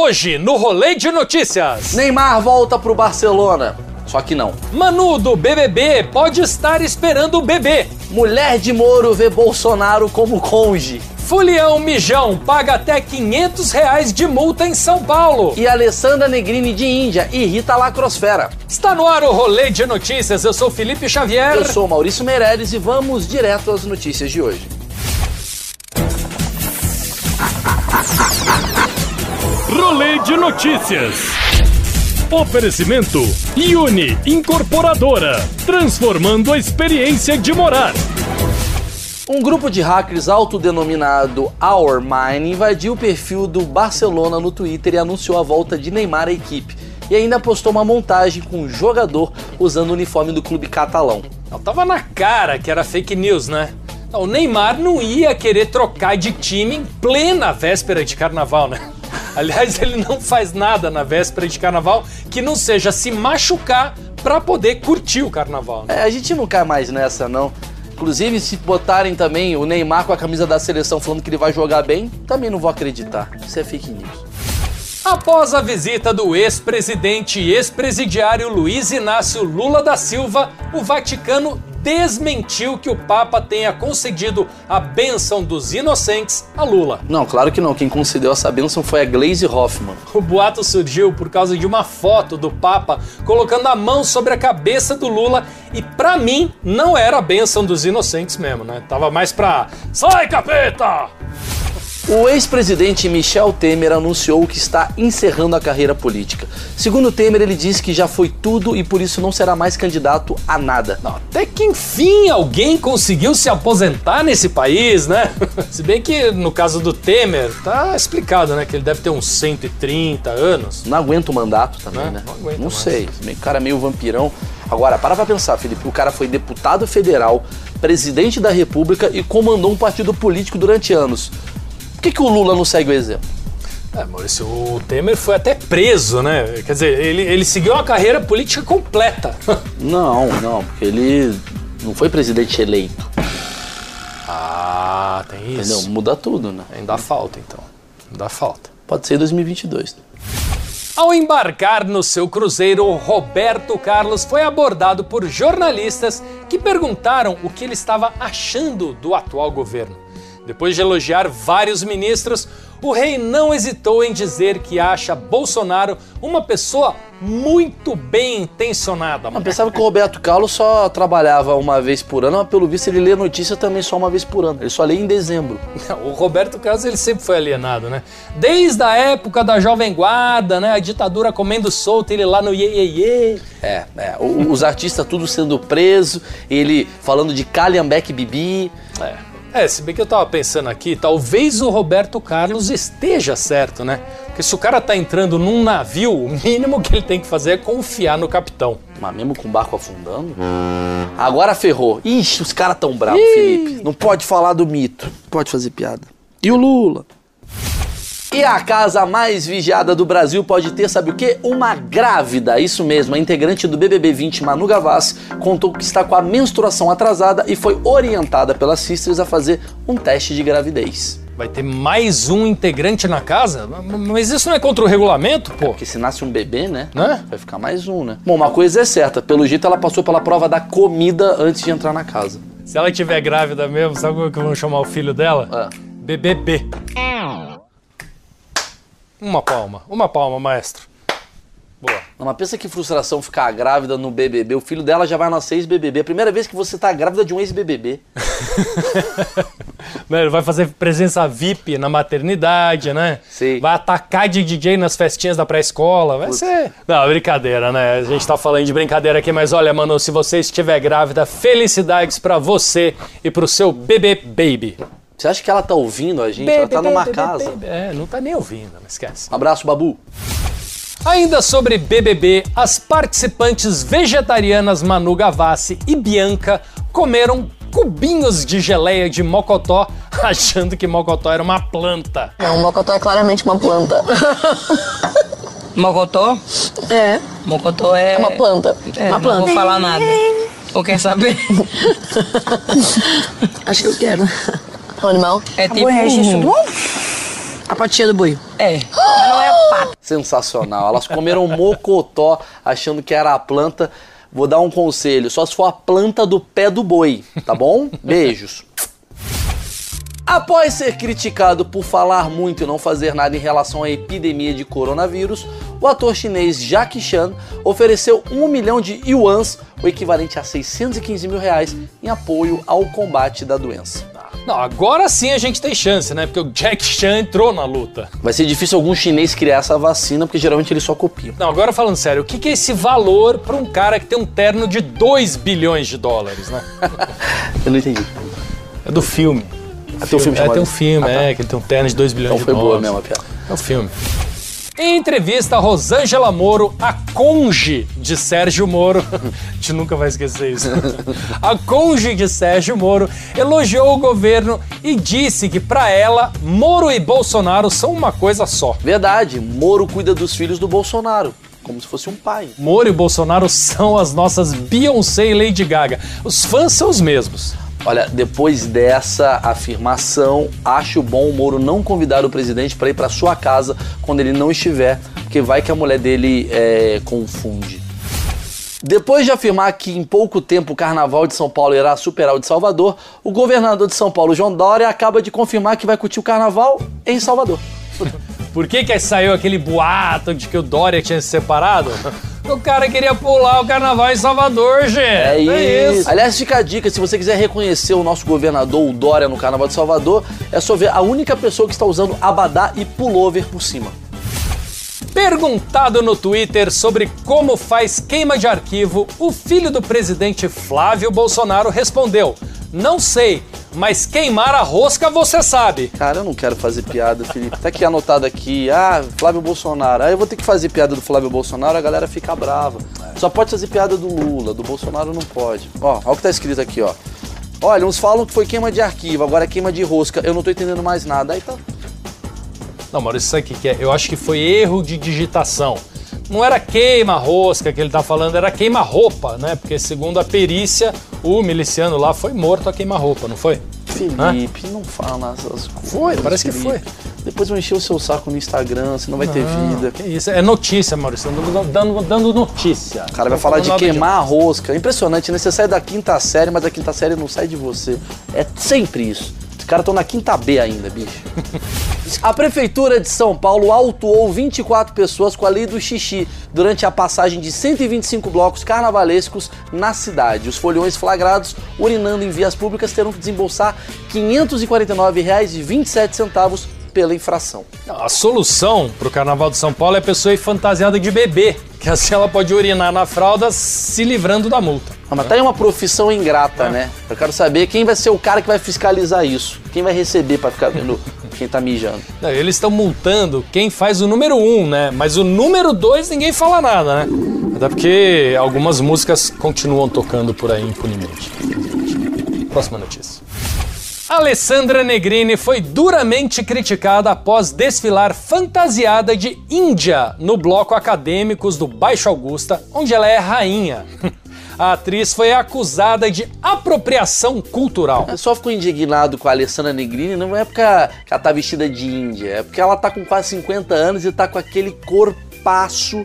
Hoje, no Rolê de Notícias. Neymar volta pro Barcelona. Só que não. Manu do BBB pode estar esperando o bebê. Mulher de Moro vê Bolsonaro como conge. Fulião Mijão paga até 500 reais de multa em São Paulo. E Alessandra Negrini de Índia irrita a lacrosfera. Está no ar o Rolê de Notícias. Eu sou Felipe Xavier. Eu sou Maurício Meirelles e vamos direto às notícias de hoje. De Notícias. Oferecimento Uni Incorporadora, transformando a experiência de morar. Um grupo de hackers autodenominado Our Mine invadiu o perfil do Barcelona no Twitter e anunciou a volta de Neymar à equipe. E ainda postou uma montagem com um jogador usando o uniforme do clube catalão. Não, tava na cara que era fake news, né? Não, o Neymar não ia querer trocar de time em plena véspera de carnaval, né? Aliás, ele não faz nada na véspera de carnaval que não seja se machucar para poder curtir o carnaval. Né? É, a gente não cai mais nessa, não. Inclusive, se botarem também o Neymar com a camisa da seleção falando que ele vai jogar bem, também não vou acreditar. Isso é fake news. Após a visita do ex-presidente e ex-presidiário Luiz Inácio Lula da Silva, o Vaticano desmentiu que o Papa tenha concedido a bênção dos inocentes a Lula. Não, claro que não. Quem concedeu essa bênção foi a Glaze Hoffman. O boato surgiu por causa de uma foto do Papa colocando a mão sobre a cabeça do Lula e para mim não era a bênção dos inocentes mesmo, né? Tava mais pra sai capeta! O ex-presidente Michel Temer anunciou que está encerrando a carreira política. Segundo Temer, ele disse que já foi tudo e por isso não será mais candidato a nada. Não, até que enfim alguém conseguiu se aposentar nesse país, né? se bem que no caso do Temer, tá explicado, né? Que ele deve ter uns 130 anos. Não aguenta o mandato também, né? né? Não, aguenta não mais. sei. O cara é meio vampirão. Agora, para pra pensar, Felipe. O cara foi deputado federal, presidente da república e comandou um partido político durante anos. Por que, que o Lula não segue o exemplo? É, Maurício, o Temer foi até preso, né? Quer dizer, ele, ele seguiu uma carreira política completa. Não, não, porque ele não foi presidente eleito. Ah, tem isso. Entendeu? Muda tudo, né? Ainda falta, então. Ainda falta. Pode ser 2022. Ao embarcar no seu cruzeiro, Roberto Carlos foi abordado por jornalistas que perguntaram o que ele estava achando do atual governo. Depois de elogiar vários ministros, o rei não hesitou em dizer que acha Bolsonaro uma pessoa muito bem intencionada. Eu pensava que o Roberto Carlos só trabalhava uma vez por ano, mas pelo visto ele lê notícia também só uma vez por ano. Ele só lê em dezembro. O Roberto Carlos ele sempre foi alienado, né? Desde a época da Jovem Guarda, né? A ditadura comendo solto, ele lá no iê, iê, iê. É, é. os artistas tudo sendo preso, ele falando de Calhambeck Bibi. É. É, se bem que eu tava pensando aqui, talvez o Roberto Carlos esteja certo, né? Porque se o cara tá entrando num navio, o mínimo que ele tem que fazer é confiar no capitão. Mas mesmo com o barco afundando? Agora ferrou. Ixi, os caras tão bravos, Felipe. Não pode falar do mito. Pode fazer piada. E o Lula? E a casa mais vigiada do Brasil pode ter, sabe o quê? Uma grávida. Isso mesmo, a integrante do BBB 20, Manu Gavassi, contou que está com a menstruação atrasada e foi orientada pelas sisters a fazer um teste de gravidez. Vai ter mais um integrante na casa? Mas isso não é contra o regulamento, pô? Porque se nasce um bebê, né? Né? Vai ficar mais um, né? Bom, uma coisa é certa, pelo jeito ela passou pela prova da comida antes de entrar na casa. Se ela tiver grávida mesmo, sabe como é que vão chamar o filho dela? Ah. BBB. Uma palma, uma palma, maestro. Boa. Não, mas pensa que frustração ficar grávida no BBB. O filho dela já vai nascer ex-BBB. É a primeira vez que você tá grávida de um ex-BBB. Né, Ele vai fazer presença VIP na maternidade, né? Sim. Vai atacar de DJ nas festinhas da pré-escola. Vai ser. Não, brincadeira, né? A gente tá falando de brincadeira aqui, mas olha, mano, se você estiver grávida, felicidades pra você e pro seu bebê baby. Você acha que ela tá ouvindo a gente? ela tá numa casa. É, não tá nem ouvindo, não esquece. Abraço, Babu. Ainda sobre BBB, as participantes vegetarianas Manu Gavassi e Bianca comeram cubinhos de geleia de mocotó, achando que mocotó era uma planta. Não, mocotó é claramente uma planta. Mocotó? É. Mocotó é. É uma planta. É, uma planta. Não vou falar nada. Ou quer saber? Acho que eu quero. O animal? É tipo. registro. A patinha do boi. É. Mas não é a pata. Sensacional. Elas comeram mocotó achando que era a planta. Vou dar um conselho, só se for a planta do pé do boi, tá bom? Beijos. Após ser criticado por falar muito e não fazer nada em relação à epidemia de coronavírus, o ator chinês Jackie Chan ofereceu um milhão de yuans, o equivalente a 615 mil reais, em apoio ao combate da doença. Não, agora sim a gente tem chance, né? Porque o Jack Chan entrou na luta. Vai ser difícil algum chinês criar essa vacina, porque geralmente eles só copiam. Não, agora falando sério, o que é esse valor para um cara que tem um terno de 2 bilhões de dólares, né? Eu não entendi. É do filme. Ah, tem um filme é, tem um filme, Ah, tá. é, que ele tem um terno de 2 bilhões Então de foi boa dólares. mesmo a piada. É o filme. Em entrevista, a Rosângela Moro, a conge de Sérgio Moro, a gente nunca vai esquecer isso. A conge de Sérgio Moro elogiou o governo e disse que para ela, Moro e Bolsonaro são uma coisa só. Verdade, Moro cuida dos filhos do Bolsonaro, como se fosse um pai. Moro e Bolsonaro são as nossas Beyoncé e Lady Gaga. Os fãs são os mesmos. Olha, depois dessa afirmação, acho bom o Moro não convidar o presidente para ir para sua casa quando ele não estiver, porque vai que a mulher dele é, confunde. Depois de afirmar que em pouco tempo o carnaval de São Paulo irá superar o de Salvador, o governador de São Paulo, João Dória, acaba de confirmar que vai curtir o carnaval em Salvador. Por que, que saiu aquele boato de que o Dória tinha se separado? O cara queria pular o carnaval em Salvador, gente. É isso. Aliás, fica a dica: se você quiser reconhecer o nosso governador, o Dória, no Carnaval de Salvador, é só ver a única pessoa que está usando abadá e pullover por cima. Perguntado no Twitter sobre como faz queima de arquivo, o filho do presidente Flávio Bolsonaro respondeu: Não sei, mas queimar a rosca você sabe. Cara, eu não quero fazer piada, Felipe. Tá aqui anotado aqui, ah, Flávio Bolsonaro. Aí eu vou ter que fazer piada do Flávio Bolsonaro, a galera fica brava. Só pode fazer piada do Lula, do Bolsonaro não pode. Ó, olha o que tá escrito aqui, ó. Olha, uns falam que foi queima de arquivo, agora é queima de rosca. Eu não tô entendendo mais nada. Aí tá. Não, Maurício, isso aqui que é? Eu acho que foi erro de digitação. Não era queima-rosca que ele tá falando, era queima-roupa, né? Porque segundo a perícia, o miliciano lá foi morto a queima-roupa, não foi? Felipe, não fala essas coisas. Foi, parece que Felipe. Depois vão encher o seu saco no Instagram, você não vai ter Não, vida. Que isso, é notícia, Maurício, dando, dando, dando notícia. O cara vai falar de queimar a rosca. É impressionante, né? Você sai da quinta série, mas a quinta série não sai de você. É sempre isso. Caras estão na quinta B ainda, bicho. A Prefeitura de São Paulo autuou 24 pessoas com a lei do xixi durante a passagem de 125 blocos carnavalescos na cidade. Os foliões flagrados urinando em vias públicas terão que desembolsar R$ 549,27 pela infração. A solução pro Carnaval de São Paulo é a pessoa ir fantasiada de bebê, que assim ela pode urinar na fralda se livrando da multa. Ah, mas tá aí uma profissão ingrata, né? Eu quero saber quem vai ser o cara que vai fiscalizar isso. Quem vai receber pra ficar vendo quem tá mijando. Não, eles estão multando quem faz o número um, né? Mas o número dois ninguém fala nada, né? Até porque algumas músicas continuam tocando por aí impunemente. Próxima notícia. Alessandra Negrini foi duramente criticada após desfilar fantasiada de Índia no bloco Acadêmicos do Baixo Augusta, onde ela é rainha. A atriz foi acusada de apropriação cultural. Eu só fico indignado com a Alessandra Negrini, não é porque ela tá vestida de Índia, é porque ela tá com quase 50 anos e tá com aquele corpaço.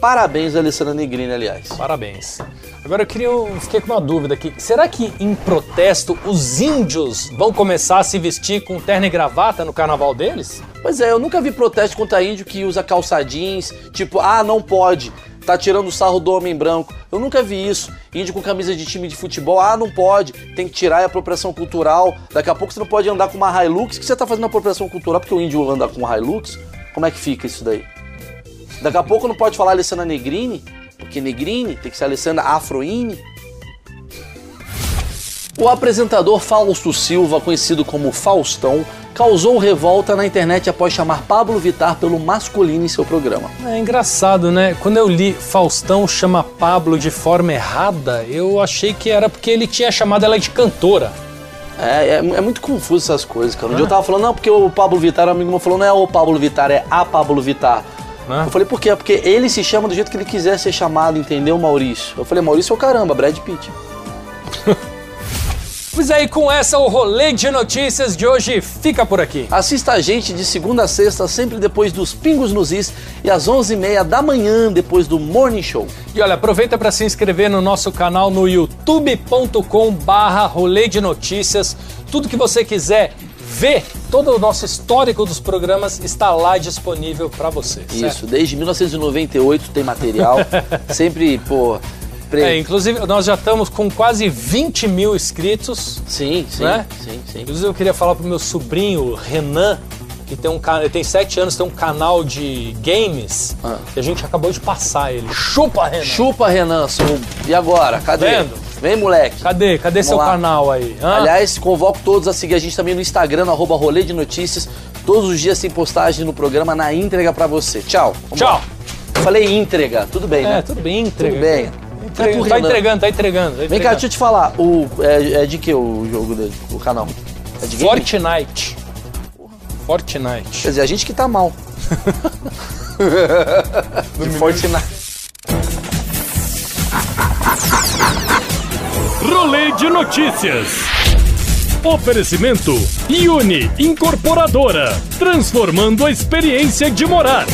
Parabéns, Alessandra Negrini, aliás. Parabéns. Agora eu queria, eu fiquei com uma dúvida aqui. Será que em protesto os índios vão começar a se vestir com terno e gravata no carnaval deles? Pois é, eu nunca vi protesto contra índio que usa calça jeans, tipo, ah, não pode, tá tirando o sarro do homem branco. Eu nunca vi isso. Índio com camisa de time de futebol, ah, não pode, tem que tirar a apropriação cultural. Daqui a pouco você não pode andar com uma Hilux, que você tá fazendo apropriação cultural porque o índio anda com uma Hilux? Como é que fica isso daí? Daqui a pouco não pode falar Alessandra Negrini, porque Negrini tem que ser Alessandra Afroine. O apresentador Fausto Silva, conhecido como Faustão, causou revolta na internet após chamar Pablo Vittar pelo masculino em seu programa. É engraçado, né? Quando eu li Faustão chama Pablo de forma errada, eu achei que era porque ele tinha chamado ela de cantora. É, é, é muito confuso essas coisas, cara. Um dia eu tava falando, não, porque o Pablo Vittar, um amigo meu falou, não é o Pablo Vittar, é a Pablo Vittar. Ah. Eu falei, por quê? Porque ele se chama do jeito que ele quiser ser chamado, entendeu, Maurício? Eu falei, Maurício é o caramba, Brad Pitt. Pois aí, com essa, o rolê de notícias de hoje fica por aqui. Assista a gente de segunda a sexta, sempre depois dos Pingos nos Is e às 11h30 da manhã, depois do Morning Show. E olha, aproveita para se inscrever no nosso canal no youtube.com barra rolê de notícias. Tudo que você quiser ver, todo o nosso histórico dos programas está lá disponível para você. certo? Isso, desde 1998 tem material, sempre, pô... pre- É, inclusive, nós já estamos com quase 20 mil inscritos. Sim, sim, né? sim, sim. Inclusive, eu queria falar pro meu sobrinho, Renan, que tem um ele tem 7 anos, tem um canal de games, Ah. que a gente acabou de passar ele. Chupa, Renan! Chupa, Renan, seu... e agora? Cadê? Vendo? Vem, moleque. Cadê? Cadê Vamos seu lá. canal aí? Hã? Aliás, convoco todos a seguir a gente também no Instagram, no arroba rolê de notícias. Todos os dias tem postagem no programa na íntegra pra você. Tchau. Vamos Tchau. lá. Falei íntegra, tudo bem, É, né? tudo bem, entrega. Tudo bem. Entrega- É tá Renan. entregando, tá entregando. tá Vem cá, deixa eu te falar. O, é, é de que o jogo dele, o canal? É de? Fortnite. Fortnite. Quer dizer, a gente que tá mal. de Fortnite. Rolê de notícias. Oferecimento Uni Incorporadora, transformando a experiência de morar.